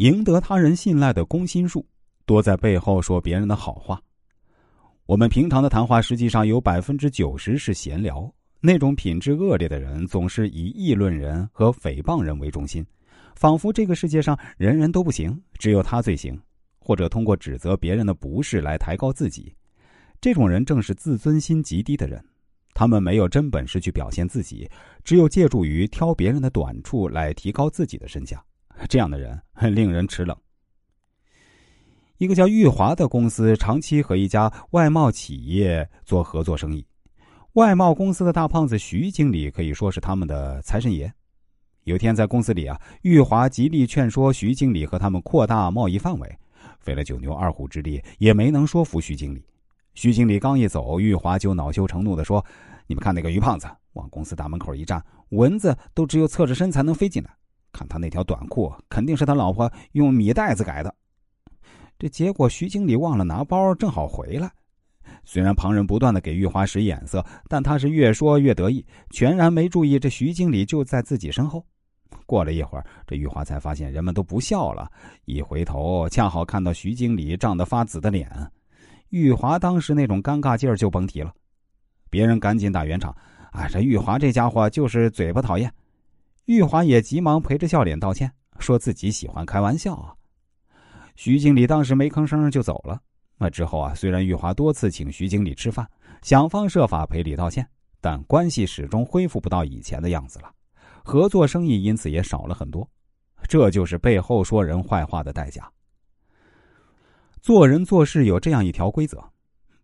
赢得他人信赖的攻心术，多在背后说别人的好话。我们平常的谈话，实际上有百分之九十是闲聊。那种品质恶劣的人，总是以议论人和诽谤人为中心，仿佛这个世界上人人都不行，只有他最行，或者通过指责别人的不是来抬高自己。这种人正是自尊心极低的人，他们没有真本事去表现自己，只有借助于挑别人的短处来提高自己的身价。这样的人很 令人齿冷。一个叫玉华的公司长期和一家外贸企业做合作生意，外贸公司的大胖子徐经理可以说是他们的财神爷。有天在公司里啊，玉华极力劝说徐经理和他们扩大贸易范围，费了九牛二虎之力也没能说服徐经理。徐经理刚一走，玉华就恼羞成怒的说：“你们看那个于胖子，往公司大门口一站，蚊子都只有侧着身才能飞进来。看他那条短裤，肯定是他老婆用米袋子改的。”这结果，徐经理忘了拿包，正好回来。虽然旁人不断的给玉华使眼色，但他是越说越得意，全然没注意这徐经理就在自己身后。过了一会儿，这玉华才发现人们都不笑了，一回头恰好看到徐经理涨得发紫的脸。玉华当时那种尴尬劲儿就甭提了。别人赶紧打圆场：“啊，这玉华这家伙就是嘴巴讨厌。”玉华也急忙陪着笑脸道歉，说自己喜欢开玩笑啊。徐经理当时没吭声就走了。那之后啊，虽然玉华多次请徐经理吃饭，想方设法赔礼道歉，但关系始终恢复不到以前的样子了，合作生意因此也少了很多。这就是背后说人坏话的代价。做人做事有这样一条规则：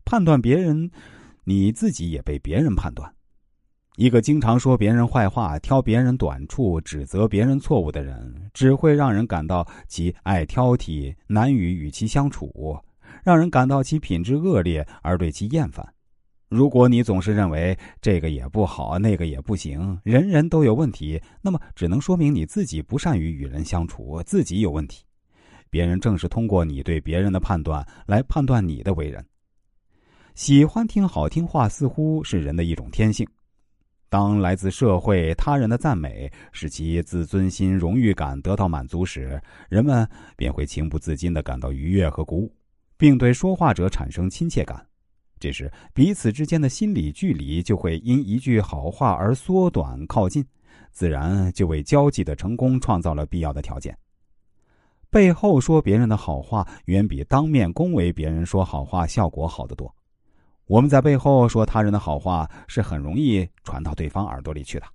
判断别人，你自己也被别人判断。一个经常说别人坏话、挑别人短处、指责别人错误的人，只会让人感到其爱挑剔、难以与其相处，让人感到其品质恶劣而对其厌烦。如果你总是认为这个也不好、那个也不行，人人都有问题，那么只能说明你自己不善于与人相处，自己有问题。别人正是通过你对别人的判断来判断你的为人。喜欢听好听话，似乎是人的一种天性。当来自社会他人的赞美使其自尊心、荣誉感得到满足时，人们便会情不自禁的感到愉悦和鼓舞，并对说话者产生亲切感。这时，彼此之间的心理距离就会因一句好话而缩短靠近，自然就为交际的成功创造了必要的条件。背后说别人的好话，远比当面恭维别人说好话效果好得多。我们在背后说他人的好话，是很容易传到对方耳朵里去的。